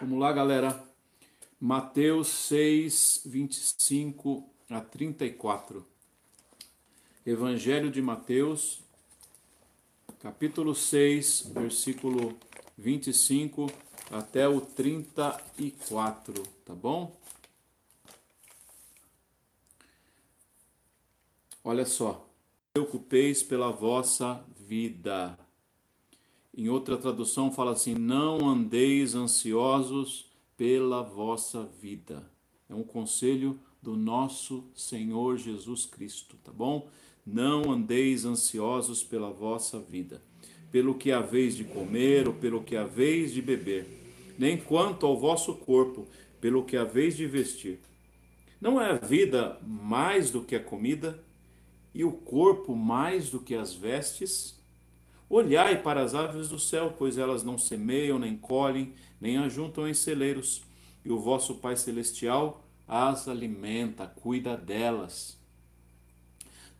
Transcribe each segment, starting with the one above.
Vamos lá, galera. Mateus 6, 25 a 34. Evangelho de Mateus, capítulo 6, versículo 25 até o 34, tá bom? Olha só. Preocupeis pela vossa vida. Em outra tradução fala assim: não andeis ansiosos pela vossa vida. É um conselho do nosso Senhor Jesus Cristo, tá bom? Não andeis ansiosos pela vossa vida, pelo que haveis de comer ou pelo que haveis de beber, nem quanto ao vosso corpo, pelo que haveis de vestir. Não é a vida mais do que a comida e o corpo mais do que as vestes? Olhai para as aves do céu, pois elas não semeiam, nem colhem, nem ajuntam em celeiros, e o vosso Pai Celestial as alimenta, cuida delas.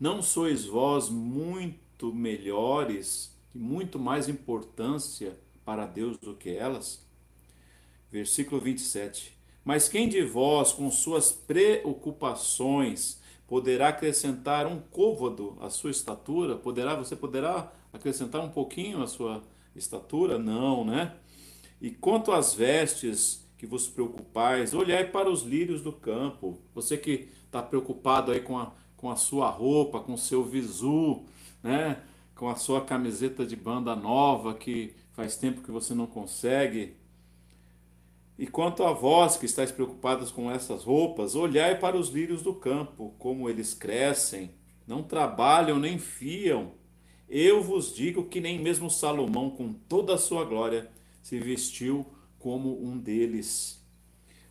Não sois vós muito melhores e muito mais importância para Deus do que elas? Versículo 27. Mas quem de vós, com suas preocupações, poderá acrescentar um côvado à sua estatura? Poderá, você poderá acrescentar um pouquinho à sua estatura? Não, né? E quanto às vestes que vos preocupais, olhai para os lírios do campo. Você que está preocupado aí com a, com a sua roupa, com o seu visu, né? com a sua camiseta de banda nova que faz tempo que você não consegue. E quanto a vós que estáis preocupados com essas roupas, olhai para os lírios do campo, como eles crescem, não trabalham nem fiam. Eu vos digo que nem mesmo Salomão, com toda a sua glória, se vestiu como um deles.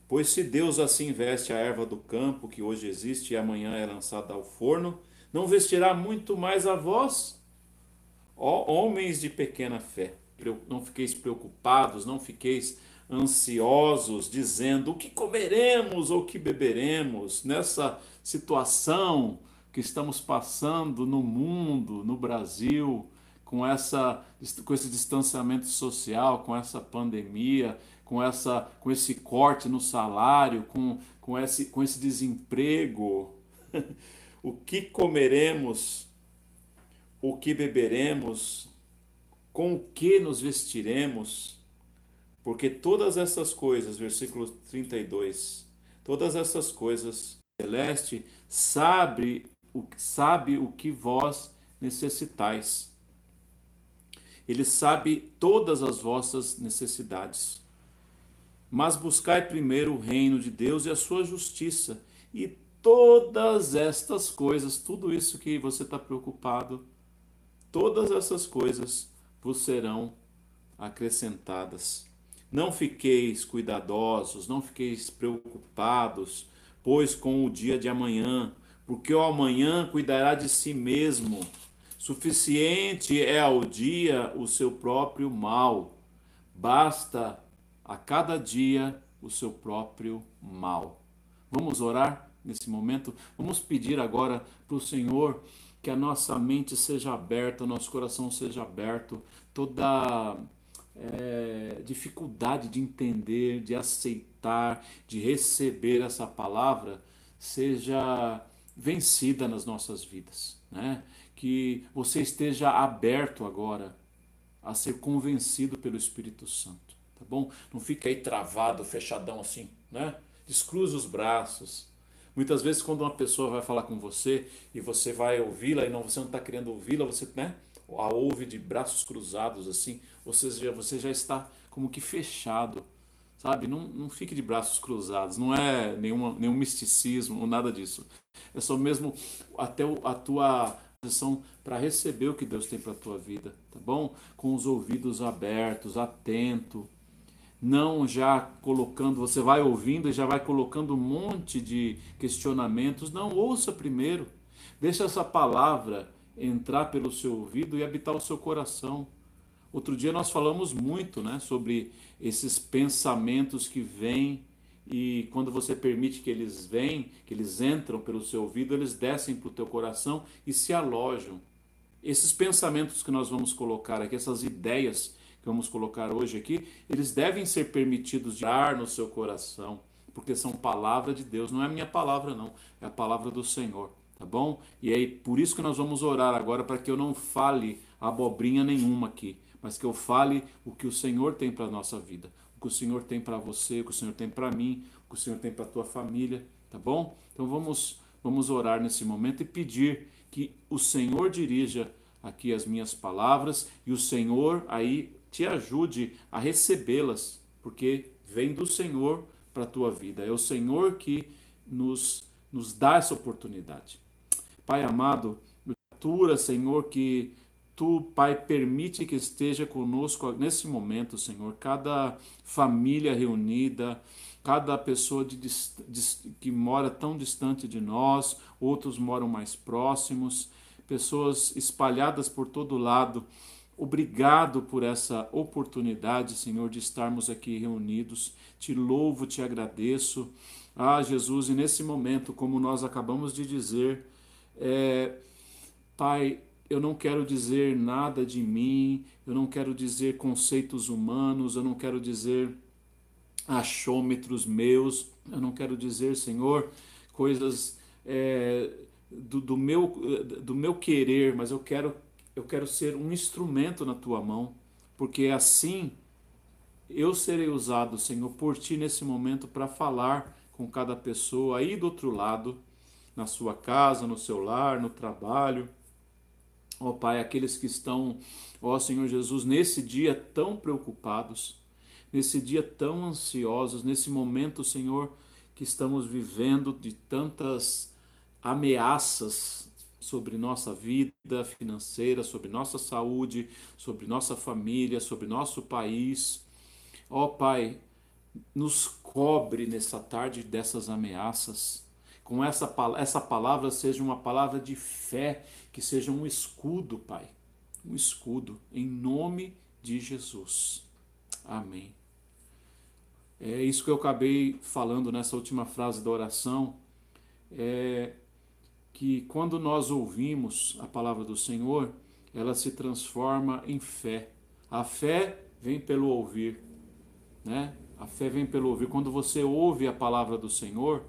Pois se Deus assim veste a erva do campo, que hoje existe e amanhã é lançada ao forno, não vestirá muito mais a vós? Ó homens de pequena fé, não fiqueis preocupados, não fiqueis ansiosos, dizendo o que comeremos ou o que beberemos nessa situação que estamos passando no mundo, no Brasil, com, essa, com esse distanciamento social, com essa pandemia, com, essa, com esse corte no salário, com, com, esse, com esse desemprego. o que comeremos? O que beberemos? Com o que nos vestiremos? Porque todas essas coisas, versículo 32, todas essas coisas, celeste sabe o, sabe o que vós necessitais. Ele sabe todas as vossas necessidades. Mas buscai primeiro o reino de Deus e a sua justiça, e todas estas coisas, tudo isso que você está preocupado, todas essas coisas vos serão acrescentadas. Não fiqueis cuidadosos, não fiqueis preocupados, pois com o dia de amanhã, porque o amanhã cuidará de si mesmo. Suficiente é ao dia o seu próprio mal. Basta a cada dia o seu próprio mal. Vamos orar nesse momento? Vamos pedir agora para o Senhor que a nossa mente seja aberta, nosso coração seja aberto, toda é, dificuldade de entender, de aceitar, de receber essa palavra seja vencida nas nossas vidas, né? Que você esteja aberto agora a ser convencido pelo Espírito Santo, tá bom? Não fique aí travado, fechadão assim, né? Descruza os braços. Muitas vezes quando uma pessoa vai falar com você e você vai ouvi-la e não você não está querendo ouvi-la, você, né? A ouve de braços cruzados assim, você já está como que fechado sabe? Não, não fique de braços cruzados, não é nenhuma, nenhum misticismo ou nada disso. É só mesmo até a tua posição para receber o que Deus tem para a tua vida, tá bom? Com os ouvidos abertos, atento, não já colocando, você vai ouvindo e já vai colocando um monte de questionamentos. Não, ouça primeiro. Deixa essa palavra entrar pelo seu ouvido e habitar o seu coração. Outro dia nós falamos muito né, sobre esses pensamentos que vêm e quando você permite que eles venham, que eles entram pelo seu ouvido, eles descem para o teu coração e se alojam. Esses pensamentos que nós vamos colocar aqui, essas ideias que vamos colocar hoje aqui, eles devem ser permitidos de ar no seu coração, porque são palavra de Deus, não é minha palavra não, é a palavra do Senhor, tá bom? E aí por isso que nós vamos orar agora para que eu não fale abobrinha nenhuma aqui, mas que eu fale o que o Senhor tem para a nossa vida, o que o Senhor tem para você, o que o Senhor tem para mim, o que o Senhor tem para a tua família, tá bom? Então vamos, vamos orar nesse momento e pedir que o Senhor dirija aqui as minhas palavras e o Senhor aí te ajude a recebê-las, porque vem do Senhor para a tua vida. É o Senhor que nos, nos dá essa oportunidade. Pai amado, Senhor, que Tu, Pai, permite que esteja conosco nesse momento, Senhor, cada família reunida, cada pessoa de, de, que mora tão distante de nós, outros moram mais próximos, pessoas espalhadas por todo lado. Obrigado por essa oportunidade, Senhor, de estarmos aqui reunidos. Te louvo, te agradeço. Ah, Jesus, e nesse momento, como nós acabamos de dizer, é, Pai, eu não quero dizer nada de mim, eu não quero dizer conceitos humanos, eu não quero dizer achômetros meus, eu não quero dizer, Senhor, coisas é, do, do, meu, do meu querer, mas eu quero, eu quero ser um instrumento na tua mão, porque assim eu serei usado, Senhor, por ti nesse momento para falar com cada pessoa aí do outro lado, na sua casa, no seu lar, no trabalho Ó Pai, aqueles que estão, ó Senhor Jesus, nesse dia tão preocupados, nesse dia tão ansiosos, nesse momento, Senhor, que estamos vivendo de tantas ameaças sobre nossa vida financeira, sobre nossa saúde, sobre nossa família, sobre nosso país. Ó Pai, nos cobre nessa tarde dessas ameaças. Com essa, essa palavra seja uma palavra de fé que seja um escudo, Pai, um escudo, em nome de Jesus. Amém. É isso que eu acabei falando nessa última frase da oração, é que quando nós ouvimos a palavra do Senhor, ela se transforma em fé. A fé vem pelo ouvir, né? A fé vem pelo ouvir. Quando você ouve a palavra do Senhor,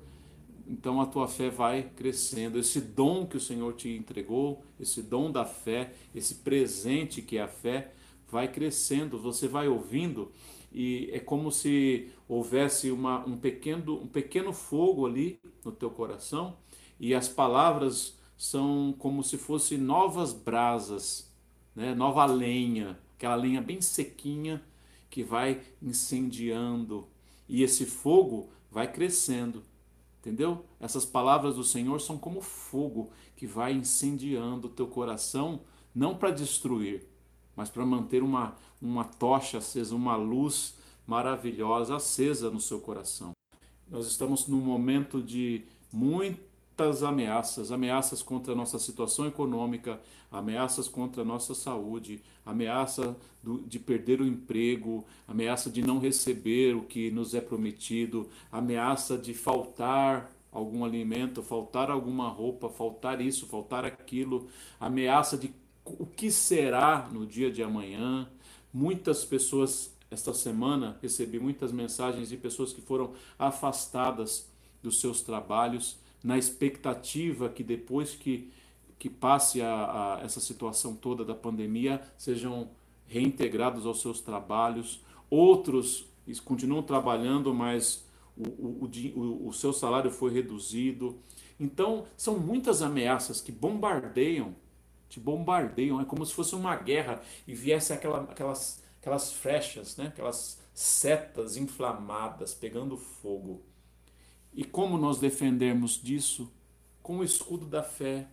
então a tua fé vai crescendo. Esse dom que o Senhor te entregou, esse dom da fé, esse presente que é a fé, vai crescendo. Você vai ouvindo e é como se houvesse uma, um, pequeno, um pequeno fogo ali no teu coração e as palavras são como se fossem novas brasas, né? nova lenha, aquela lenha bem sequinha que vai incendiando e esse fogo vai crescendo Entendeu? Essas palavras do Senhor são como fogo que vai incendiando o teu coração, não para destruir, mas para manter uma, uma tocha acesa, uma luz maravilhosa acesa no seu coração. Nós estamos num momento de muitas ameaças, ameaças contra a nossa situação econômica, ameaças contra a nossa saúde, ameaça do, de perder o emprego, ameaça de não receber o que nos é prometido, ameaça de faltar algum alimento, faltar alguma roupa, faltar isso, faltar aquilo, ameaça de o que será no dia de amanhã. Muitas pessoas, esta semana, recebi muitas mensagens de pessoas que foram afastadas dos seus trabalhos, na expectativa que depois que que passe a, a, essa situação toda da pandemia sejam reintegrados aos seus trabalhos. Outros continuam trabalhando, mas o, o, o, o seu salário foi reduzido. Então, são muitas ameaças que bombardeiam, te bombardeiam. É como se fosse uma guerra e viesse aquela, aquelas, aquelas flechas, né? aquelas setas inflamadas pegando fogo. E como nós defendermos disso? Com o escudo da fé,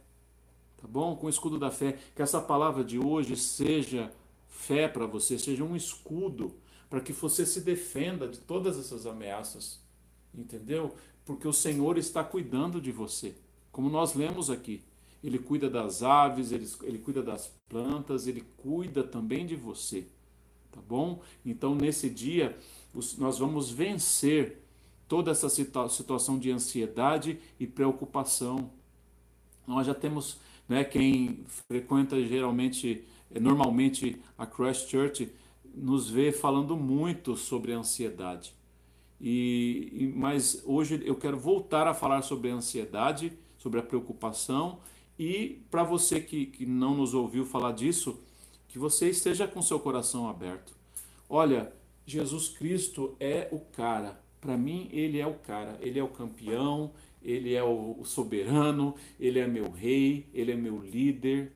tá bom? Com o escudo da fé. Que essa palavra de hoje seja fé para você, seja um escudo para que você se defenda de todas essas ameaças, entendeu? Porque o Senhor está cuidando de você, como nós lemos aqui. Ele cuida das aves, ele, ele cuida das plantas, ele cuida também de você, tá bom? Então, nesse dia, os, nós vamos vencer toda essa situa situação de ansiedade e preocupação. Nós já temos né? Quem frequenta geralmente, normalmente a Christ Church, nos vê falando muito sobre ansiedade. E, e, mas hoje eu quero voltar a falar sobre a ansiedade, sobre a preocupação e para você que, que não nos ouviu falar disso, que você esteja com seu coração aberto. Olha, Jesus Cristo é o cara. Para mim, ele é o cara. Ele é o campeão, ele é o soberano, ele é meu rei, ele é meu líder,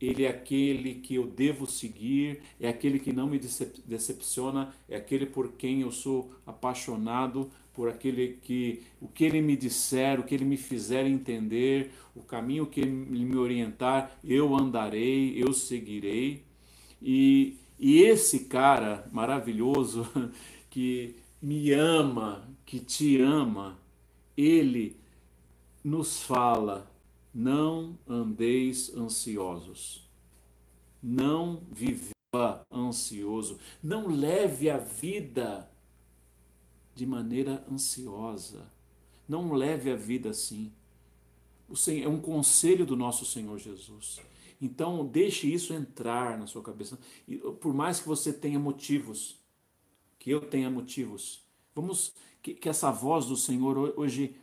ele é aquele que eu devo seguir, é aquele que não me decepciona, é aquele por quem eu sou apaixonado, por aquele que o que ele me disser, o que ele me fizer entender, o caminho que ele me orientar, eu andarei, eu seguirei. E, e esse cara maravilhoso que me ama, que te ama, ele nos fala não andeis ansiosos. Não viva ansioso. Não leve a vida de maneira ansiosa. Não leve a vida assim. É um conselho do nosso Senhor Jesus. Então, deixe isso entrar na sua cabeça. Por mais que você tenha motivos, que eu tenha motivos, vamos que, que essa voz do Senhor hoje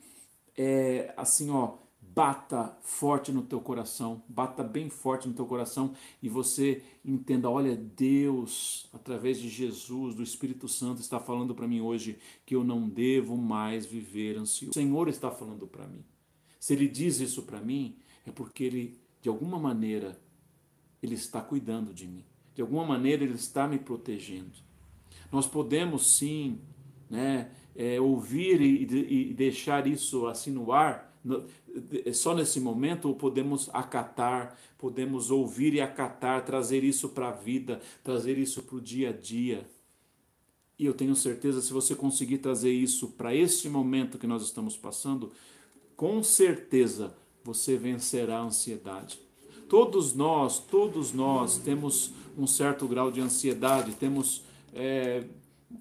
é assim, ó, bata forte no teu coração, bata bem forte no teu coração e você entenda, olha, Deus, através de Jesus, do Espírito Santo, está falando para mim hoje que eu não devo mais viver ansioso. O Senhor está falando para mim. Se Ele diz isso para mim, é porque Ele, de alguma maneira, Ele está cuidando de mim. De alguma maneira, Ele está me protegendo. Nós podemos sim, né, é, ouvir e, e deixar isso assim no ar só nesse momento podemos acatar, podemos ouvir e acatar, trazer isso para a vida, trazer isso para o dia a dia. E eu tenho certeza, se você conseguir trazer isso para este momento que nós estamos passando, com certeza você vencerá a ansiedade. Todos nós, todos nós temos um certo grau de ansiedade, temos. É,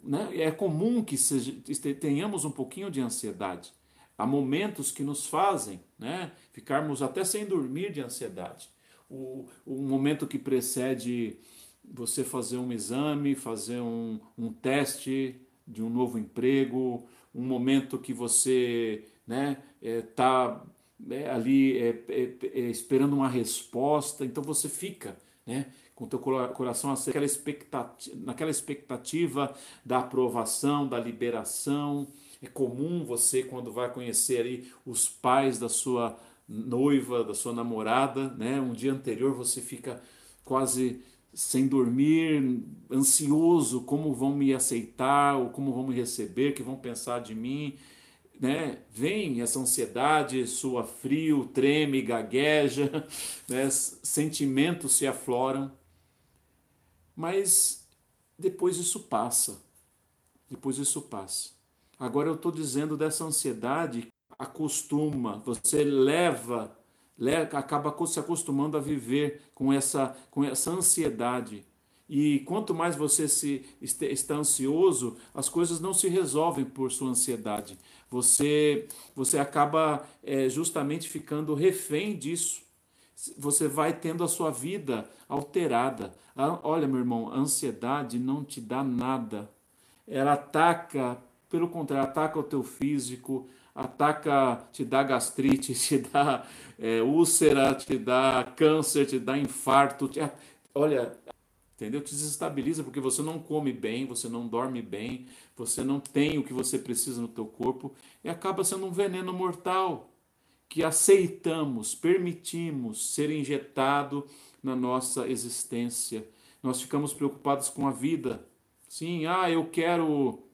né, é comum que seja, tenhamos um pouquinho de ansiedade. Há momentos que nos fazem né, ficarmos até sem dormir de ansiedade. O, o momento que precede você fazer um exame, fazer um, um teste de um novo emprego, um momento que você está né, é, tá, é, ali é, é, é, esperando uma resposta, então você fica né, com teu coração naquela expectativa, naquela expectativa da aprovação, da liberação, é comum você, quando vai conhecer aí os pais da sua noiva, da sua namorada, né? Um dia anterior você fica quase sem dormir, ansioso, como vão me aceitar, ou como vão me receber, que vão pensar de mim, né? Vem essa ansiedade, sua frio, treme, gagueja, né? sentimentos se afloram, mas depois isso passa, depois isso passa. Agora eu estou dizendo dessa ansiedade, acostuma, você leva, leva, acaba se acostumando a viver com essa, com essa ansiedade. E quanto mais você se está ansioso, as coisas não se resolvem por sua ansiedade. Você, você acaba é, justamente ficando refém disso. Você vai tendo a sua vida alterada. Olha, meu irmão, a ansiedade não te dá nada. Ela ataca pelo contrário, ataca o teu físico, ataca, te dá gastrite, te dá é, úlcera, te dá câncer, te dá infarto. Te, olha, entendeu? Te desestabiliza porque você não come bem, você não dorme bem, você não tem o que você precisa no teu corpo e acaba sendo um veneno mortal que aceitamos, permitimos ser injetado na nossa existência. Nós ficamos preocupados com a vida. Sim, ah, eu quero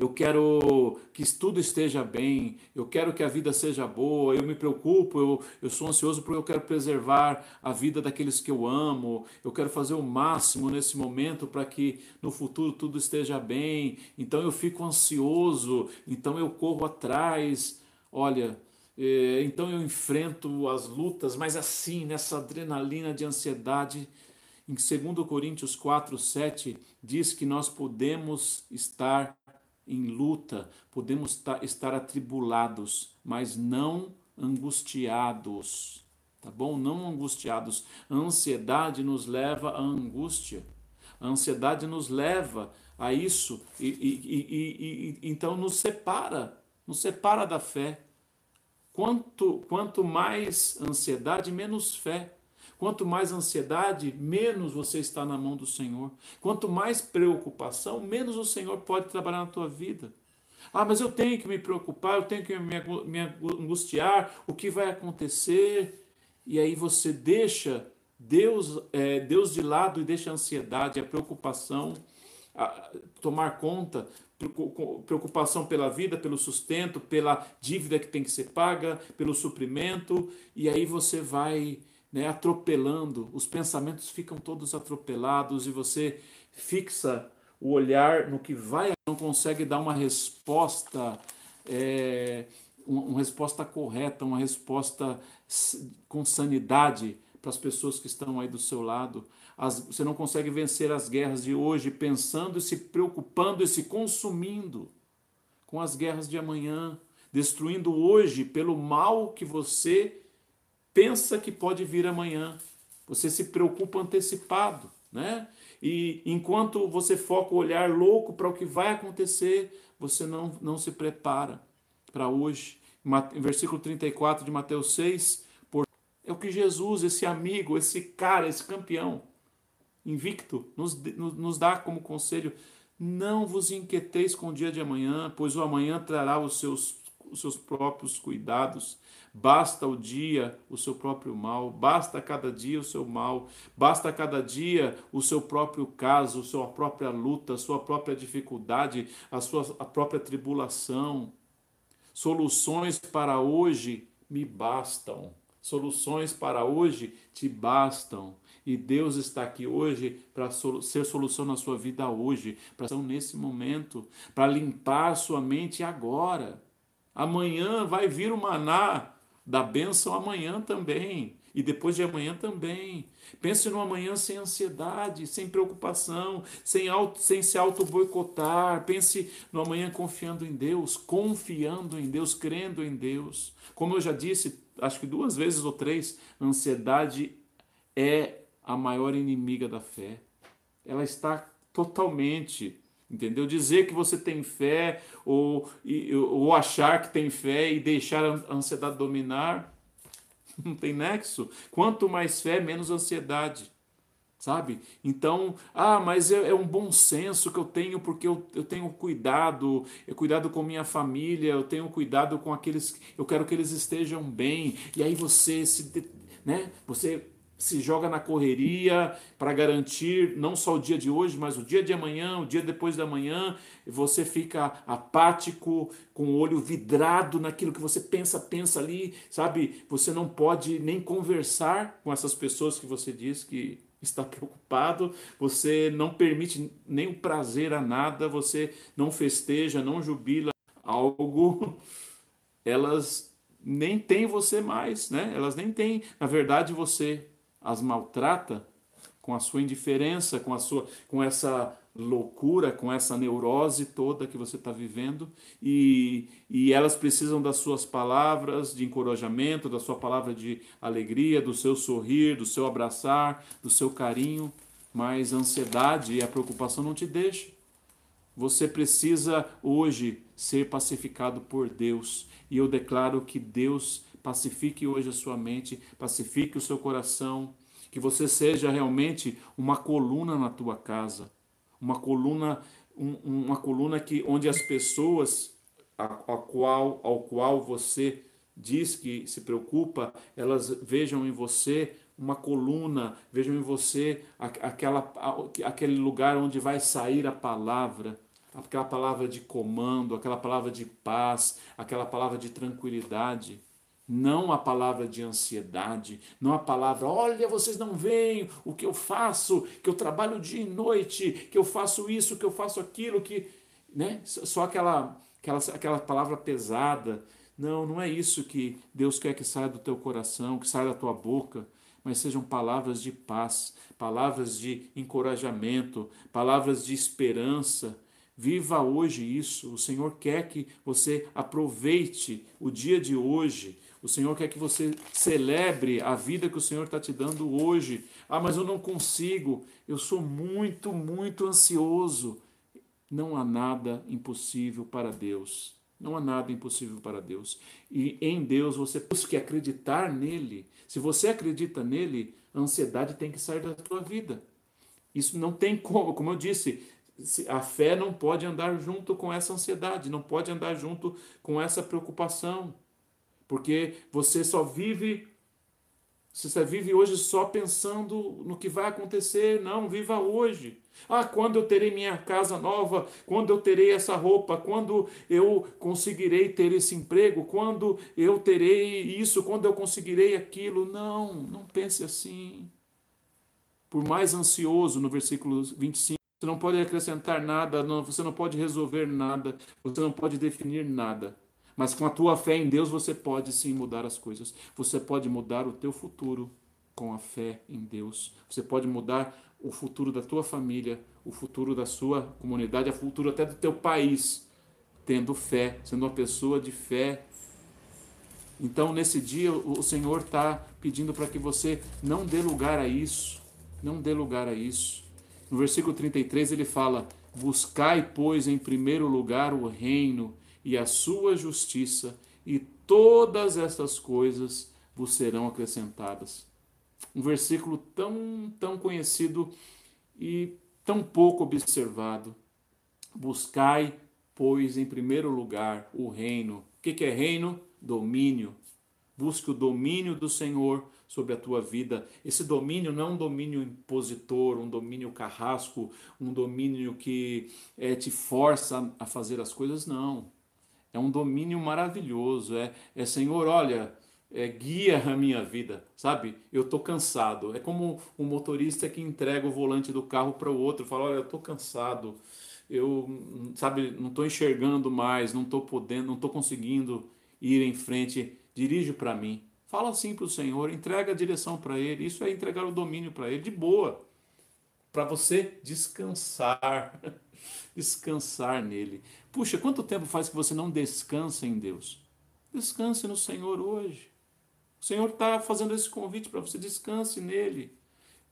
eu quero que tudo esteja bem, eu quero que a vida seja boa, eu me preocupo, eu, eu sou ansioso porque eu quero preservar a vida daqueles que eu amo, eu quero fazer o máximo nesse momento para que no futuro tudo esteja bem, então eu fico ansioso, então eu corro atrás. Olha, então eu enfrento as lutas, mas assim, nessa adrenalina de ansiedade. Em 2 Coríntios 4, 7, diz que nós podemos estar em luta, podemos estar atribulados, mas não angustiados. Tá bom? Não angustiados. A ansiedade nos leva à angústia. A ansiedade nos leva a isso e, e, e, e então nos separa, nos separa da fé. Quanto, quanto mais ansiedade, menos fé. Quanto mais ansiedade, menos você está na mão do Senhor. Quanto mais preocupação, menos o Senhor pode trabalhar na tua vida. Ah, mas eu tenho que me preocupar, eu tenho que me angustiar, o que vai acontecer? E aí você deixa Deus, é, Deus de lado e deixa a ansiedade, a preocupação a tomar conta, preocupação pela vida, pelo sustento, pela dívida que tem que ser paga, pelo suprimento, e aí você vai né, atropelando, os pensamentos ficam todos atropelados e você fixa o olhar no que vai, não consegue dar uma resposta, é, uma, resposta correta, uma resposta com sanidade para as pessoas que estão aí do seu lado. As, você não consegue vencer as guerras de hoje pensando e se preocupando e se consumindo com as guerras de amanhã, destruindo hoje pelo mal que você pensa que pode vir amanhã. Você se preocupa antecipado, né? E enquanto você foca o olhar louco para o que vai acontecer, você não, não se prepara para hoje. Em versículo 34 de Mateus 6, por... é o que Jesus, esse amigo, esse cara, esse campeão, invicto, nos, nos dá como conselho: não vos inquieteis com o dia de amanhã, pois o amanhã trará os seus, os seus próprios cuidados. Basta o dia o seu próprio mal, basta cada dia o seu mal, basta cada dia o seu próprio caso, sua própria luta, sua própria dificuldade, a sua a própria tribulação. Soluções para hoje me bastam. Soluções para hoje te bastam. E Deus está aqui hoje para ser solução na sua vida hoje, para ser nesse momento, para limpar sua mente agora. Amanhã vai vir o maná da bênção amanhã também. E depois de amanhã também. Pense no amanhã sem ansiedade, sem preocupação, sem, auto, sem se auto-boicotar. Pense no amanhã confiando em Deus, confiando em Deus, crendo em Deus. Como eu já disse, acho que duas vezes ou três, ansiedade é a maior inimiga da fé. Ela está totalmente Entendeu? Dizer que você tem fé ou, ou achar que tem fé e deixar a ansiedade dominar, não tem nexo. Quanto mais fé, menos ansiedade. Sabe? Então, ah, mas é, é um bom senso que eu tenho porque eu, eu tenho cuidado, eu cuidado com minha família, eu tenho cuidado com aqueles, eu quero que eles estejam bem. E aí você se, né? Você se joga na correria para garantir não só o dia de hoje, mas o dia de amanhã, o dia depois da manhã, você fica apático, com o olho vidrado naquilo que você pensa, pensa ali, sabe? Você não pode nem conversar com essas pessoas que você diz que está preocupado, você não permite nem o prazer a nada, você não festeja, não jubila algo, elas nem têm você mais, né? Elas nem têm, na verdade, você as maltrata com a sua indiferença, com a sua com essa loucura, com essa neurose toda que você está vivendo. E, e elas precisam das suas palavras de encorajamento, da sua palavra de alegria, do seu sorrir, do seu abraçar, do seu carinho, mas a ansiedade e a preocupação não te deixam. Você precisa hoje ser pacificado por Deus. E eu declaro que Deus pacifique hoje a sua mente, pacifique o seu coração, que você seja realmente uma coluna na tua casa, uma coluna, um, uma coluna que onde as pessoas a, a qual, ao qual você diz que se preocupa, elas vejam em você uma coluna, vejam em você aquela, aquele lugar onde vai sair a palavra, aquela palavra de comando, aquela palavra de paz, aquela palavra de tranquilidade não a palavra de ansiedade, não a palavra, olha, vocês não veem o que eu faço, que eu trabalho dia e noite, que eu faço isso, que eu faço aquilo, que. Né? Só aquela, aquela, aquela palavra pesada. Não, não é isso que Deus quer que saia do teu coração, que saia da tua boca, mas sejam palavras de paz, palavras de encorajamento, palavras de esperança. Viva hoje isso. O Senhor quer que você aproveite o dia de hoje, O Senhor quer que você celebre a vida que o Senhor está te dando hoje. Ah, mas eu não consigo. Eu sou muito, muito ansioso. Não há nada impossível para Deus. Não há nada impossível para Deus. E em Deus você busque acreditar nele. Se você acredita nele, a ansiedade tem que sair da tua vida. Isso não tem como, como eu disse, a fé não pode andar junto com essa ansiedade, não pode andar junto com essa preocupação. Porque você só vive você vive hoje só pensando no que vai acontecer. Não, viva hoje. Ah, quando eu terei minha casa nova? Quando eu terei essa roupa? Quando eu conseguirei ter esse emprego? Quando eu terei isso? Quando eu conseguirei aquilo? Não, não pense assim. Por mais ansioso, no versículo 25, você não pode acrescentar nada, não, você não pode resolver nada, você não pode definir nada. Mas com a tua fé em Deus você pode sim mudar as coisas. Você pode mudar o teu futuro com a fé em Deus. Você pode mudar o futuro da tua família, o futuro da sua comunidade, o futuro até do teu país, tendo fé, sendo uma pessoa de fé. Então, nesse dia, o Senhor está pedindo para que você não dê lugar a isso. Não dê lugar a isso. No versículo 33 ele fala: Buscai, pois, em primeiro lugar o reino e a sua justiça, e todas essas coisas vos serão acrescentadas. Um versículo tão, tão conhecido e tão pouco observado. Buscai, pois, em primeiro lugar o reino. O que é reino? Domínio. Busque o domínio do Senhor sobre a tua vida. Esse domínio não é um domínio impositor, um domínio carrasco, um domínio que é, te força a fazer as coisas, não. É um domínio maravilhoso. É, é Senhor, olha, é, guia a minha vida, sabe? Eu estou cansado. É como um motorista que entrega o volante do carro para o outro, fala, olha, eu estou cansado. Eu, sabe, não estou enxergando mais, não estou podendo, não estou conseguindo ir em frente. Dirige para mim. Fala assim para o Senhor, entrega a direção para Ele. Isso é entregar o domínio para Ele de boa, para você descansar, descansar nele. Puxa, quanto tempo faz que você não descansa em Deus? Descanse no Senhor hoje. O Senhor está fazendo esse convite para você, descanse nele.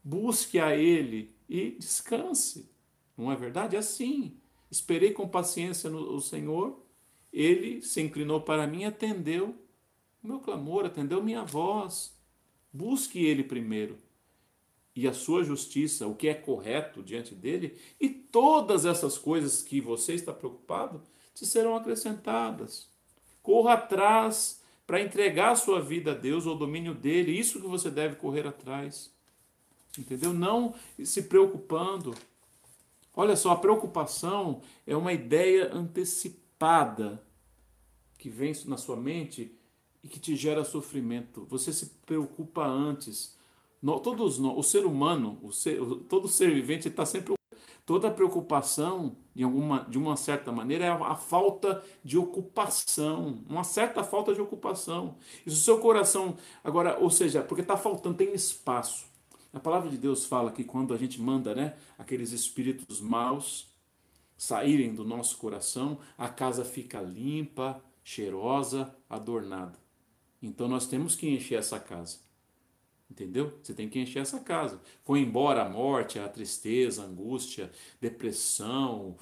Busque a Ele e descanse. Não é verdade? É assim. Esperei com paciência no Senhor, Ele se inclinou para mim atendeu o meu clamor, atendeu minha voz. Busque Ele primeiro e a sua justiça, o que é correto diante dele, e todas essas coisas que você está preocupado te serão acrescentadas. Corra atrás para entregar a sua vida a Deus, ao domínio dele, isso que você deve correr atrás. Entendeu? Não se preocupando. Olha só, a preocupação é uma ideia antecipada que vem na sua mente e que te gera sofrimento. Você se preocupa antes todos nós, o ser humano, o ser, todo ser vivente está sempre toda preocupação de alguma de uma certa maneira é a, a, falta de ocupação, uma certa falta de ocupação. E se o seu coração agora, ou seja, porque está faltando tem espaço. A palavra de Deus fala que quando a gente manda, né, aqueles espíritos maus saírem do nosso coração, a casa fica limpa, cheirosa, adornada. Então nós temos que encher essa casa. Entendeu? Você tem que encher essa casa. Foi embora a morte, a tristeza, a angústia, depressão,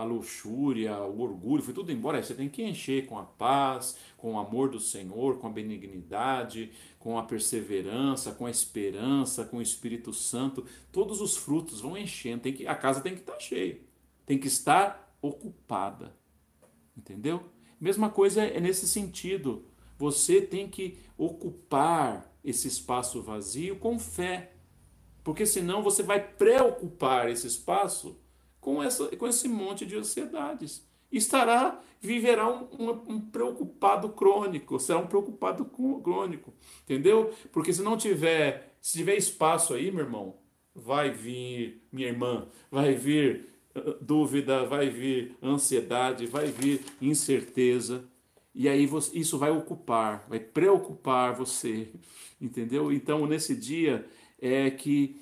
a luxúria, o orgulho, foi tudo embora. Você tem que encher com a paz, com o amor do Senhor, com a benignidade, com a perseverança, com a esperança, com o Espírito Santo. Todos os frutos vão enchendo. Tem que, a casa tem que estar cheia, tem que estar ocupada. Entendeu? Mesma coisa é nesse sentido. Você tem que ocupar esse espaço vazio com fé. Porque senão você vai preocupar esse espaço com, essa, com esse monte de ansiedades. Estará, viverá um, um, um preocupado crônico, será um preocupado crônico, entendeu? Porque se não tiver, se tiver espaço aí, meu irmão, vai vir, minha irmã, vai vir uh, dúvida, vai vir ansiedade, vai vir incerteza, e aí isso vai ocupar, vai preocupar você, entendeu? Então, nesse dia é que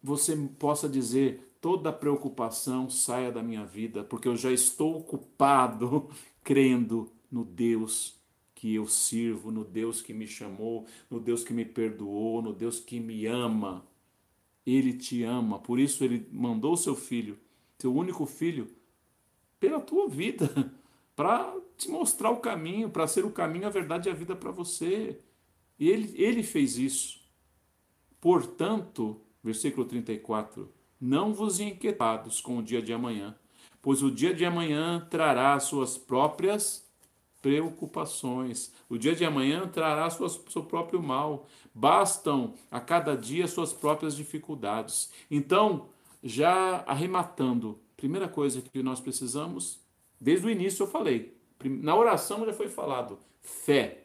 você possa dizer: toda preocupação saia da minha vida, porque eu já estou ocupado crendo no Deus que eu sirvo, no Deus que me chamou, no Deus que me perdoou, no Deus que me ama. Ele te ama, por isso ele mandou seu filho, seu único filho, pela tua vida, para te mostrar o caminho, para ser o caminho, a verdade e a vida para você. E ele, ele fez isso. Portanto, versículo 34, não vos inquietados com o dia de amanhã, pois o dia de amanhã trará suas próprias preocupações. O dia de amanhã trará suas, seu próprio mal. Bastam a cada dia suas próprias dificuldades. Então, já arrematando, primeira coisa que nós precisamos, desde o início eu falei, na oração já foi falado, fé.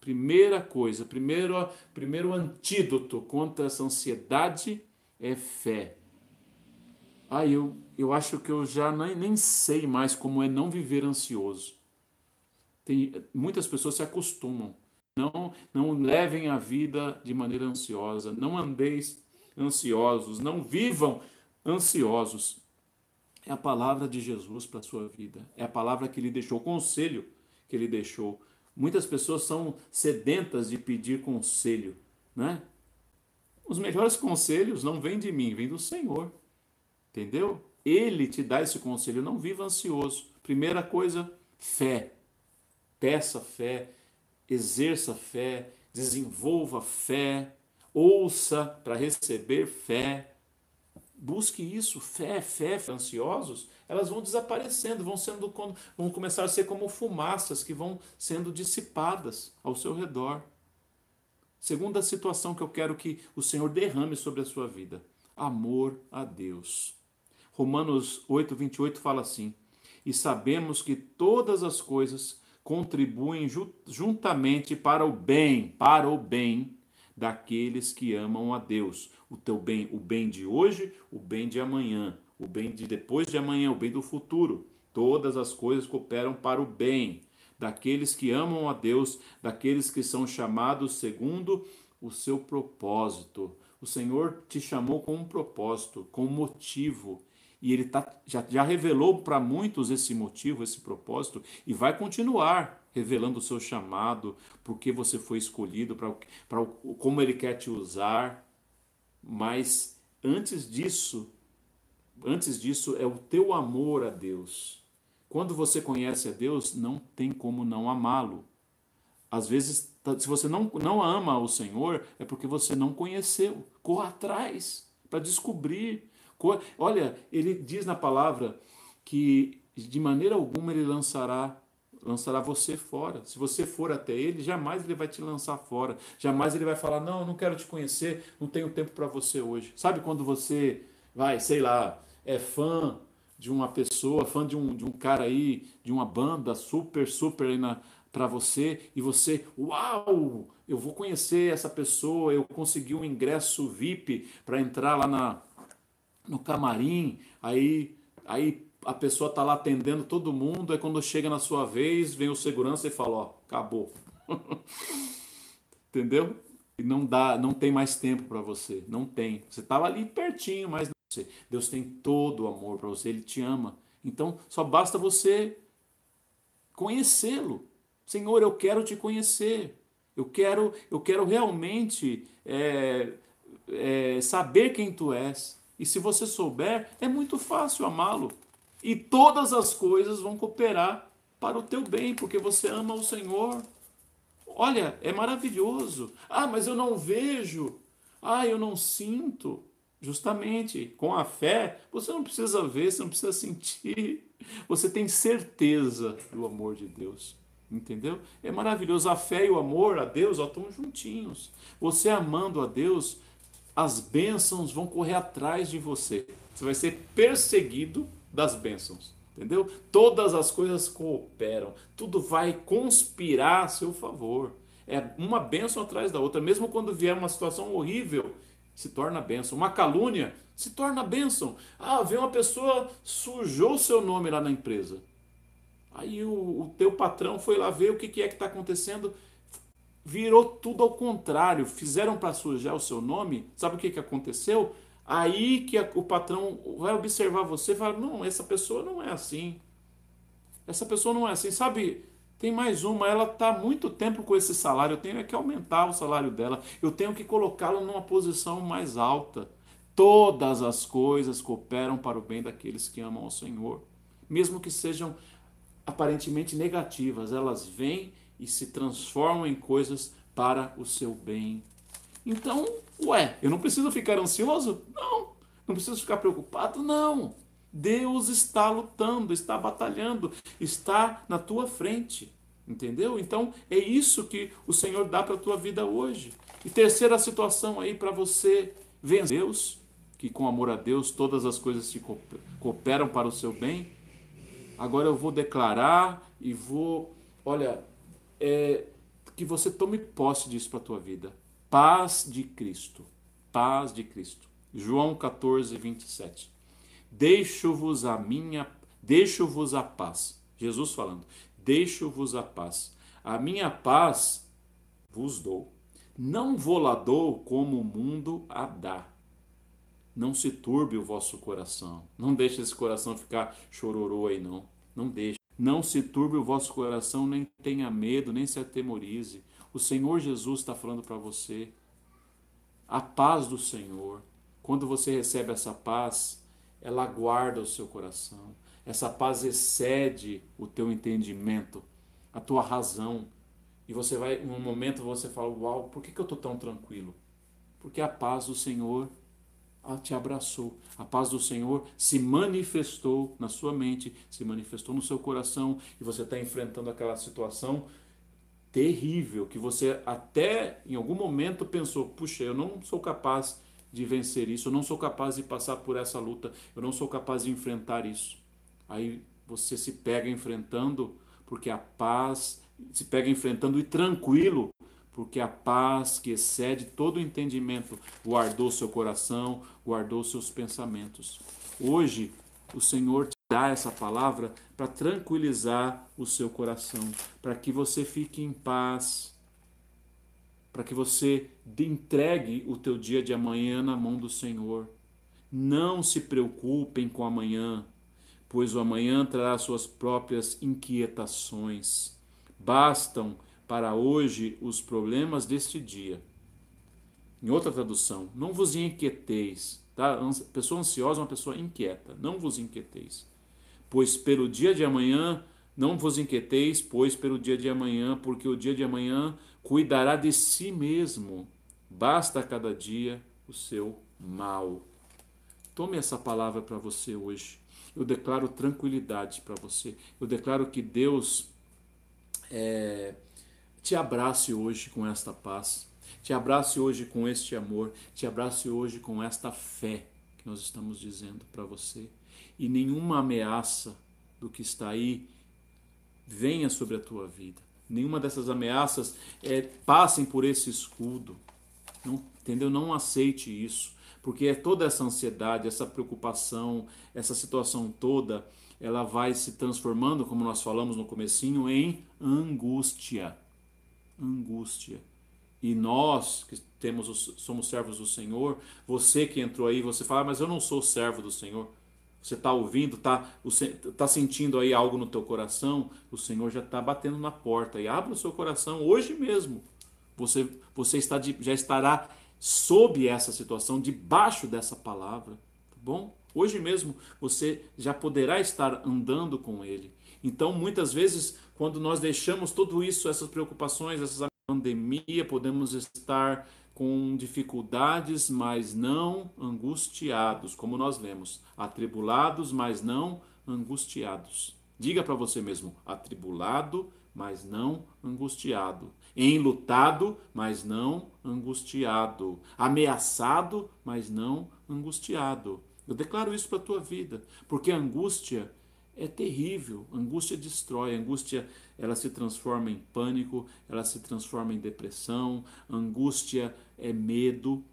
Primeira coisa, primeiro, primeiro antídoto contra essa ansiedade é fé. Ah, eu, eu acho que eu já nem, nem sei mais como é não viver ansioso. Tem, muitas pessoas se acostumam. Não, não levem a vida de maneira ansiosa. Não andeis ansiosos. Não vivam ansiosos. É a palavra de Jesus para a sua vida. É a palavra que ele deixou, o conselho que ele deixou. Muitas pessoas são sedentas de pedir conselho, né? Os melhores conselhos não vêm de mim, vêm do Senhor. Entendeu? Ele te dá esse conselho, não viva ansioso. Primeira coisa, fé. Peça fé, exerça fé, desenvolva fé, ouça para receber fé. Busque isso, fé, fé, ansiosos, elas vão desaparecendo, vão sendo vão começar a ser como fumaças que vão sendo dissipadas ao seu redor. Segunda situação que eu quero que o Senhor derrame sobre a sua vida: amor a Deus. Romanos 8, 28 fala assim: E sabemos que todas as coisas contribuem juntamente para o bem, para o bem daqueles que amam a Deus. O teu bem, o bem de hoje, o bem de amanhã, o bem de depois de amanhã, o bem do futuro. Todas as coisas cooperam para o bem daqueles que amam a Deus, daqueles que são chamados segundo o seu propósito. O Senhor te chamou com um propósito, com um motivo e ele tá, já, já revelou para muitos esse motivo, esse propósito, e vai continuar revelando o seu chamado, porque você foi escolhido, para como ele quer te usar. Mas antes disso, antes disso é o teu amor a Deus. Quando você conhece a Deus, não tem como não amá-lo. Às vezes, tá, se você não, não ama o Senhor, é porque você não conheceu. Corra atrás para descobrir. Olha, ele diz na palavra que de maneira alguma ele lançará lançará você fora. Se você for até ele, jamais ele vai te lançar fora. Jamais ele vai falar: "Não, não quero te conhecer, não tenho tempo para você hoje". Sabe quando você vai, sei lá, é fã de uma pessoa, fã de um, de um cara aí, de uma banda super, super aí para você e você, uau, eu vou conhecer essa pessoa, eu consegui um ingresso VIP para entrar lá na, no camarim, aí, aí a pessoa está lá atendendo todo mundo, aí quando chega na sua vez, vem o segurança e fala, ó, acabou. Entendeu? E não dá, não tem mais tempo para você, não tem. Você estava ali pertinho, mas você. Deus tem todo o amor para você, ele te ama. Então, só basta você conhecê-lo. Senhor, eu quero te conhecer. Eu quero, eu quero realmente é, é, saber quem tu és. E se você souber, é muito fácil amá-lo. E todas as coisas vão cooperar para o teu bem, porque você ama o Senhor. Olha, é maravilhoso. Ah, mas eu não vejo. Ah, eu não sinto. Justamente, com a fé, você não precisa ver, você não precisa sentir. Você tem certeza do amor de Deus. Entendeu? É maravilhoso. A fé e o amor a Deus estão juntinhos. Você amando a Deus, as bênçãos vão correr atrás de você. Você vai ser perseguido das bênçãos. Entendeu? Todas as coisas cooperam, tudo vai conspirar a seu favor. É uma bênção atrás da outra, mesmo quando vier uma situação horrível, se torna bênção. Uma calúnia se torna bênção. Ah, vem uma pessoa, sujou seu nome lá na empresa. Aí o, o teu patrão foi lá ver o que, que é que está acontecendo virou tudo ao contrário. Fizeram para sujar o seu nome. Sabe o que, que aconteceu? Aí que a, o patrão vai observar você e fala: Não, essa pessoa não é assim. Essa pessoa não é assim. Sabe, Tem mais uma, ela está muito tempo com esse salário, eu tenho que aumentar o salário dela, eu tenho que colocá-la numa posição mais alta. Todas as coisas cooperam para o bem daqueles que amam ao Senhor, mesmo que sejam aparentemente negativas, elas vêm e se transformam em coisas para o seu bem. Então, ué, eu não preciso ficar ansioso? Não. Não preciso ficar preocupado? Não. Deus está lutando, está batalhando, está na tua frente. Entendeu? Então é isso que o Senhor dá para a tua vida hoje. E terceira situação aí para você vencer Deus, que com amor a Deus todas as coisas se cooperam para o seu bem. Agora eu vou declarar e vou, olha, é, que você tome posse disso para a tua vida. Paz de Cristo. Paz de Cristo. João 14, 27. Deixo-vos a minha, deixo-vos a paz. Jesus falando, deixo-vos a paz. A minha paz vos dou. Não vou lá dou como o mundo a dá. Não se turbe o vosso coração. Não deixe esse coração ficar chororô aí, não. Não deixe. Não se turbe o vosso coração, nem tenha medo, nem se atemorize. O Senhor Jesus está falando para você. A paz do Senhor. Quando você recebe essa paz, ela guarda o seu coração. Essa paz excede o teu entendimento, a tua razão. E você vai, em um momento você fala: Uau, por que, que eu estou tão tranquilo? Porque a paz do Senhor te abraçou. A paz do Senhor se manifestou na sua mente, se manifestou no seu coração, e você está enfrentando aquela situação terrível que você até em algum momento pensou: puxa, eu não sou capaz de vencer isso, eu não sou capaz de passar por essa luta, eu não sou capaz de enfrentar isso. Aí você se pega enfrentando, porque a paz se pega enfrentando e tranquilo, porque a paz que excede todo o entendimento guardou seu coração, guardou seus pensamentos. Hoje, o Senhor te dá essa palavra para tranquilizar o seu coração, para que você fique em paz, para que você entregue o teu dia de amanhã na mão do Senhor. Não se preocupem com amanhã, pois o amanhã trará suas próprias inquietações. Bastam para hoje os problemas deste dia. Em outra tradução, não vos inquieteis. Tá? Pessoa ansiosa é uma pessoa inquieta. Não vos inquieteis. Pois pelo dia de amanhã, não vos inquieteis, pois pelo dia de amanhã, porque o dia de amanhã cuidará de si mesmo. Basta cada dia o seu mal. Tome essa palavra para você hoje. Eu declaro tranquilidade para você. Eu declaro que Deus é, te abrace hoje com esta paz. Te abrace hoje com este amor. Te abrace hoje com esta fé que nós estamos dizendo para você. E nenhuma ameaça do que está aí venha sobre a tua vida nenhuma dessas ameaças é, passem por esse escudo. Não, entendeu? Não aceite isso, porque é toda essa ansiedade, essa preocupação, essa situação toda, ela vai se transformando, como nós falamos no comecinho, em angústia. Angústia. E nós que temos somos servos do Senhor, você que entrou aí, você fala, mas eu não sou servo do Senhor. Você está ouvindo, está tá sentindo aí algo no teu coração, o Senhor já está batendo na porta. E abra o seu coração hoje mesmo. Você, você está de, já estará sob essa situação, debaixo dessa palavra. Tá bom? Hoje mesmo você já poderá estar andando com Ele. Então, muitas vezes, quando nós deixamos tudo isso, essas preocupações, essas pandemia, podemos estar com dificuldades, mas não angustiados, como nós lemos, atribulados, mas não angustiados. Diga para você mesmo: atribulado, mas não angustiado. Enlutado, mas não angustiado. Ameaçado, mas não angustiado. Eu declaro isso para a tua vida, porque a angústia é terrível. Angústia destrói, angústia ela se transforma em pânico, ela se transforma em depressão. Angústia é medo,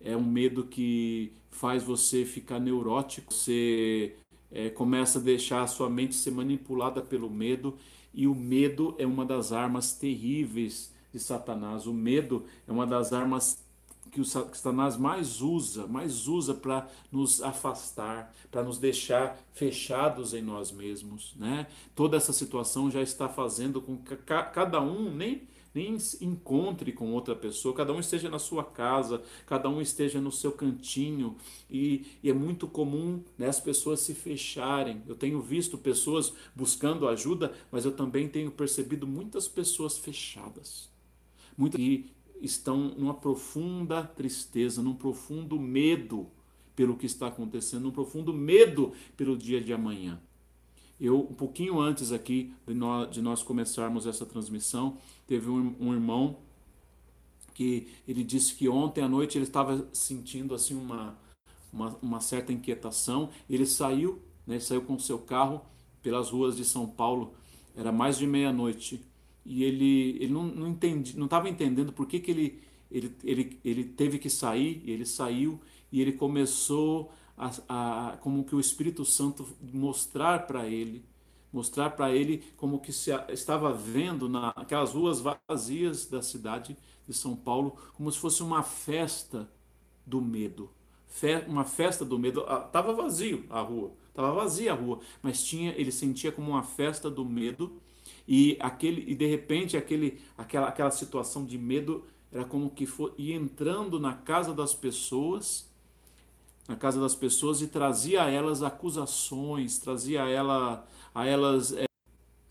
é um medo que faz você ficar neurótico, você é, começa a deixar a sua mente ser manipulada pelo medo, e o medo é uma das armas terríveis de Satanás. O medo é uma das armas que o Satanás mais usa, mais usa para nos afastar, para nos deixar fechados em nós mesmos, né? Toda essa situação já está fazendo com que cada um nem nem encontre com outra pessoa, cada um esteja na sua casa, cada um esteja no seu cantinho, e, e, é muito comum né, as pessoas se fecharem. Eu tenho visto pessoas buscando ajuda, mas eu também tenho percebido muitas pessoas fechadas, muitas que estão numa profunda tristeza, num profundo medo pelo que está acontecendo, num profundo medo pelo dia de amanhã. Eu, um pouquinho antes aqui de nós, de nós começarmos essa transmissão, teve um, um, irmão que ele disse que ontem à noite ele estava sentindo assim uma, uma, uma certa inquietação. Ele saiu, né, saiu com seu carro pelas ruas de São Paulo, era mais de meia-noite, e ele, ele não, não entendi, não estava entendendo por que, que ele, ele, ele, ele teve que sair, ele saiu e ele começou a, a, como que o Espírito Santo mostrar para ele, mostrar para ele como que se estava vendo naquelas ruas vazias da cidade de São Paulo, como se fosse uma festa do medo. Fe, uma festa do medo. Estava vazio a rua, estava vazia a rua, mas tinha, ele sentia como uma festa do medo e aquele e de repente aquele, aquela, aquela situação de medo era como que for, ia entrando na casa das pessoas na casa das pessoas e trazia a elas acusações, trazia a, ela, a elas é,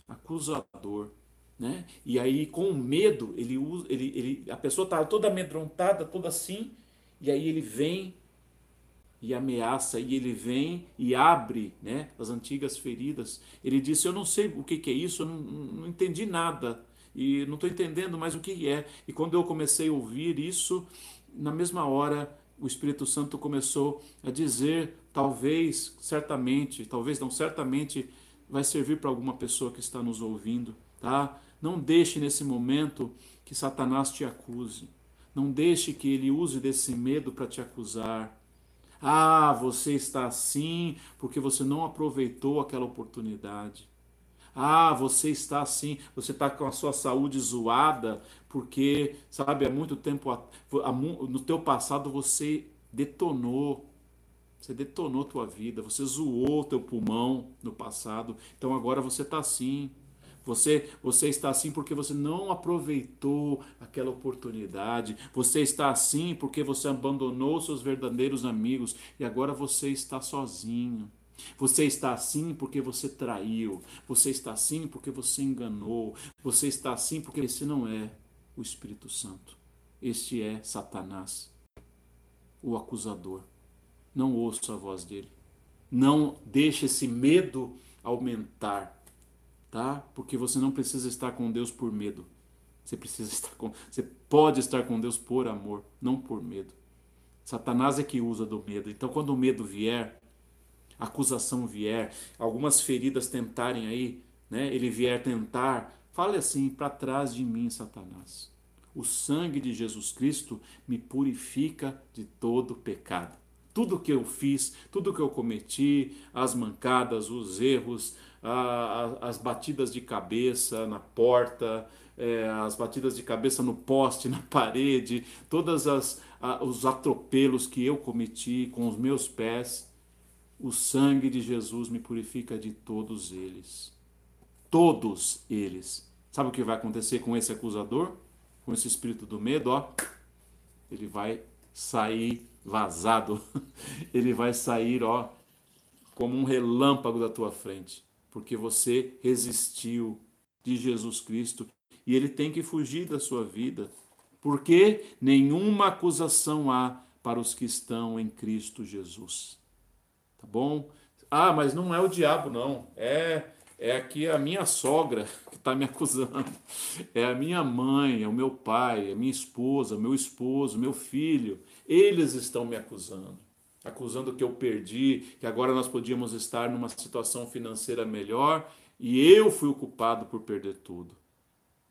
acusador. Né? E aí, com medo, ele, ele, ele, a pessoa está toda amedrontada, toda assim, e aí ele vem e ameaça, e ele vem e abre né, as antigas feridas. Ele disse: Eu não sei o que, que é isso, eu não, não entendi nada, e não estou entendendo mais o que é. E quando eu comecei a ouvir isso, na mesma hora o Espírito Santo começou a dizer, talvez, certamente, talvez não certamente, vai servir para alguma pessoa que está nos ouvindo, tá? Não deixe nesse momento que Satanás te acuse. Não deixe que ele use desse medo para te acusar. Ah, você está assim porque você não aproveitou aquela oportunidade. Ah, você está assim, você está com a sua saúde zoada, porque, sabe, há muito tempo, no teu passado você detonou, você detonou tua vida, você zoou teu pulmão no passado, então agora você está assim. Você, você está assim porque você não aproveitou aquela oportunidade. Você está assim porque você abandonou seus verdadeiros amigos e agora você está sozinho. Você está assim porque você traiu. Você está assim porque você enganou. Você está assim porque esse não é o Espírito Santo. Este é Satanás, o acusador. Não ouça a voz dele. Não deixe esse medo aumentar, tá? Porque você não precisa estar com Deus por medo. Você precisa estar com, você pode estar com Deus por amor, não por medo. Satanás é que usa do medo. Então, quando o medo vier, acusação vier, algumas feridas tentarem aí, né, ele vier tentar, fale assim: para trás de mim, Satanás. O sangue de Jesus Cristo me purifica de todo pecado. Tudo que eu fiz, tudo que eu cometi, as mancadas, os erros, a, a, as batidas de cabeça na porta, é, as batidas de cabeça no poste, na parede, todos os atropelos que eu cometi com os meus pés, o sangue de Jesus me purifica de todos eles. Todos eles. Sabe o que vai acontecer com esse acusador? Com esse espírito do medo, ó. Ele vai sair vazado. Ele vai sair, ó, como um relâmpago da tua frente, porque você resistiu de Jesus Cristo e ele tem que fugir da sua vida, porque nenhuma acusação há para os que estão em Cristo Jesus. Tá bom? Ah, mas não é o diabo, não. É, é aqui a minha sogra que está me acusando. É a minha mãe, é o meu pai, é a minha esposa, meu esposo, meu filho. Eles estão me acusando. Acusando que eu perdi, que agora nós podíamos estar numa situação financeira melhor e eu fui o culpado por perder tudo.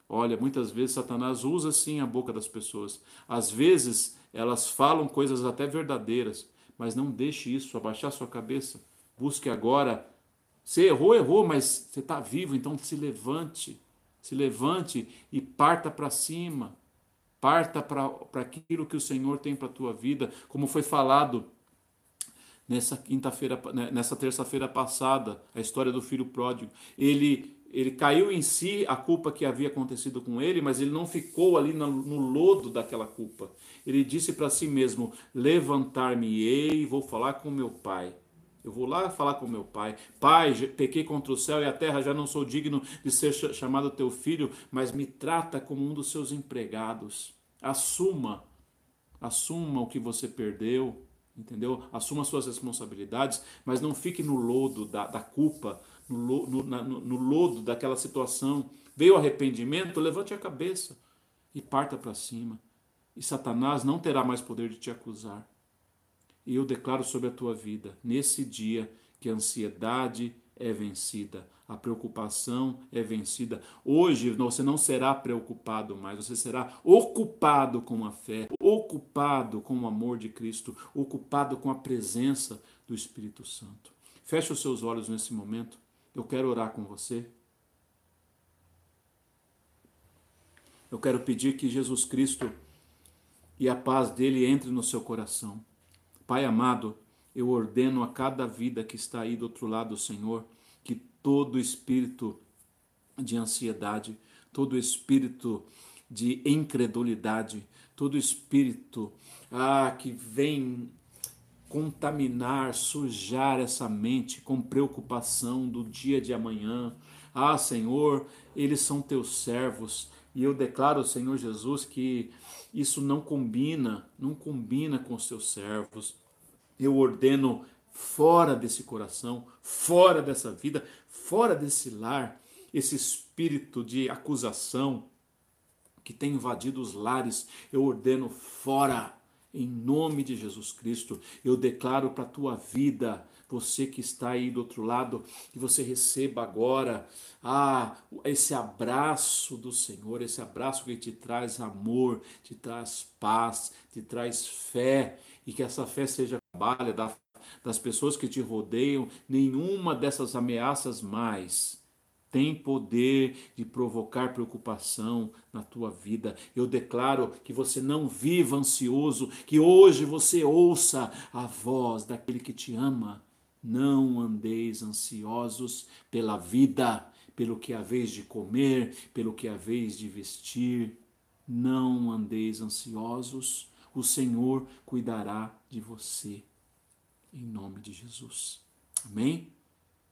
Olha, muitas vezes Satanás usa sim a boca das pessoas. Às vezes elas falam coisas até verdadeiras, mas não deixe isso abaixar sua cabeça. Busque agora. Você errou, errou, mas você está vivo, então se levante. Se levante e parta para cima. Parta para aquilo que o Senhor tem para a tua vida, como foi falado nessa quinta-feira, né, nessa terça-feira passada, a história do filho pródigo. Ele ele caiu em si a culpa que havia acontecido com ele, mas ele não ficou ali no, lodo daquela culpa. Ele disse para si mesmo: Levantar-me-ei, vou falar com meu pai. Eu vou lá falar com meu pai. Pai, pequei contra o céu e a terra, já não sou digno de ser chamado teu filho, mas me trata como um dos seus empregados. Assuma, assuma o que você perdeu, entendeu? Assuma suas responsabilidades, mas não fique no lodo da, da culpa, no, no, na, no lodo daquela situação. Veio arrependimento, levante a cabeça e parta para cima. E Satanás não terá mais poder de te acusar. E eu declaro sobre a tua vida, nesse dia, que a ansiedade é vencida, a preocupação é vencida. Hoje você não será preocupado mais, você será ocupado com a fé, ocupado com o amor de Cristo, ocupado com a presença do Espírito Santo. Feche os seus olhos nesse momento. Eu quero orar com você. Eu quero pedir que Jesus Cristo e a paz dele entre no seu coração. Pai amado, eu ordeno a cada vida que está aí do outro lado, Senhor, todo espírito de ansiedade, todo espírito de incredulidade, todo espírito ah, que vem contaminar, sujar essa mente com preocupação do dia de amanhã. Ah, Senhor, eles são teus servos. E eu declaro, Senhor Jesus, que isso não combina, não combina com os teus servos. Eu ordeno fora desse coração, fora dessa vida, fora desse lar, esse espírito de acusação que tem invadido os lares, eu ordeno fora em nome de Jesus Cristo, eu declaro para a tua vida, você que está aí do outro lado, que você receba agora ah, esse abraço do Senhor, esse abraço que te traz amor, te traz paz, te traz fé, e que essa fé seja trabalho das pessoas que te rodeiam, nenhuma dessas ameaças mais tem poder de provocar preocupação na tua vida. Eu declaro que você não viva ansioso, que hoje você ouça a voz daquele que te ama. Não andeis ansiosos pela vida, pelo que é vez de comer, pelo que é vez de vestir. Não andeis ansiosos, o Senhor cuidará de você. Em nome de Jesus. Amém?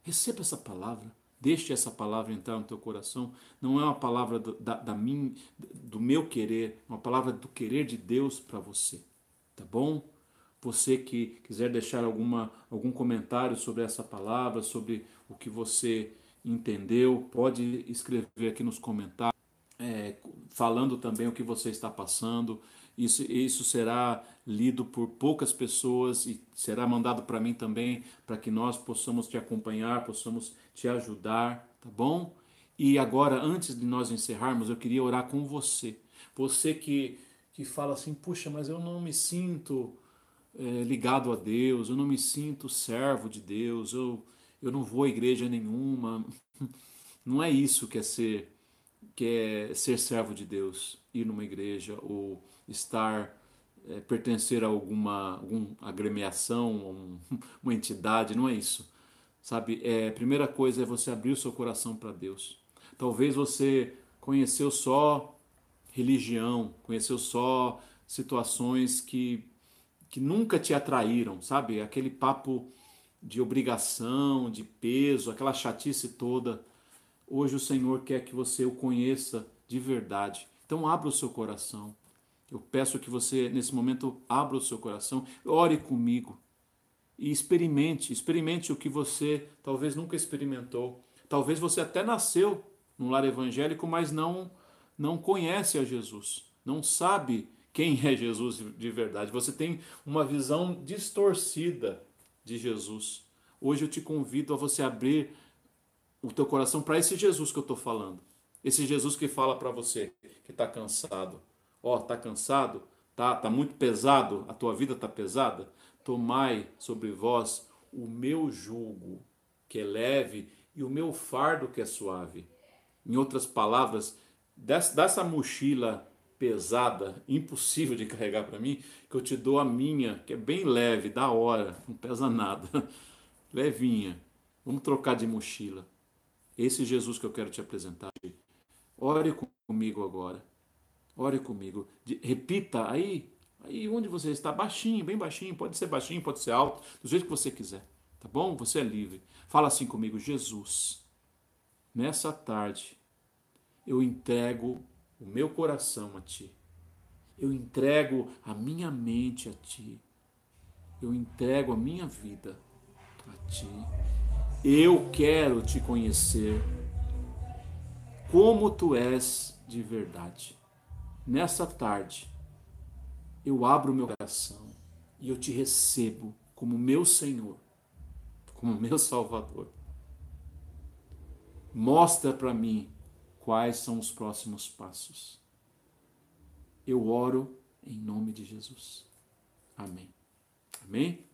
Receba essa palavra. Deixe essa palavra entrar no teu coração. Não é uma palavra do, da, da mim, do meu querer, é uma palavra do querer de Deus para você. Tá bom? Você que quiser deixar alguma, algum comentário sobre essa palavra, sobre o que você entendeu, pode escrever aqui nos comentários, é, falando também o que você está passando. Isso, isso será lido por poucas pessoas e será mandado para mim também, para que nós possamos te acompanhar, possamos te ajudar, tá bom? E agora, antes de nós encerrarmos, eu queria orar com você. Você que, que fala assim, puxa, mas eu não me sinto é, ligado a Deus, eu não me sinto servo de Deus, eu, eu não vou à igreja nenhuma. Não é isso que é ser, que é ser servo de Deus, ir numa igreja ou estar, é, pertencer a alguma, agremiação, um, uma entidade, não é isso. Sabe, é, a primeira coisa é você abrir o seu coração para Deus. Talvez você conheceu só religião, conheceu só situações que, que nunca te atraíram, sabe? Aquele papo de obrigação, de peso, aquela chatice toda. Hoje o Senhor quer que você o conheça de verdade. Então abra o seu coração. Eu peço que você, nesse momento, abra o seu coração, ore comigo e experimente, experimente o que você talvez nunca experimentou. Talvez você até nasceu num lar evangélico, mas não não conhece a Jesus, não sabe quem é Jesus de verdade. Você tem uma visão distorcida de Jesus. Hoje eu te convido a você abrir o teu coração para esse Jesus que eu estou falando. Esse Jesus que fala para você que está cansado, Ó, oh, tá cansado? Tá, tá muito pesado? A tua vida tá pesada? Tomai sobre vós o meu jugo, que é leve, e o meu fardo, que é suave. Em outras palavras, dessa, mochila pesada, impossível de carregar para mim, que eu te dou a minha, que é bem leve, da hora, não pesa nada. Levinha. Vamos trocar de mochila. Esse Jesus que eu quero te apresentar. Ore comigo agora. Ore comigo. repita aí, aí onde você está, baixinho, bem baixinho, pode ser baixinho, pode ser alto, do jeito que você quiser. Tá bom? Você é livre. Fala assim comigo, Jesus. Nessa tarde eu entrego o meu coração a ti. Eu entrego a minha mente a ti. Eu entrego a minha vida a ti. Eu quero te conhecer como tu és de verdade. Nessa tarde, eu abro meu coração e eu te recebo como meu Senhor, como meu Salvador. Mostra para mim quais são os próximos passos. Eu oro em nome de Jesus. Amém. Amém?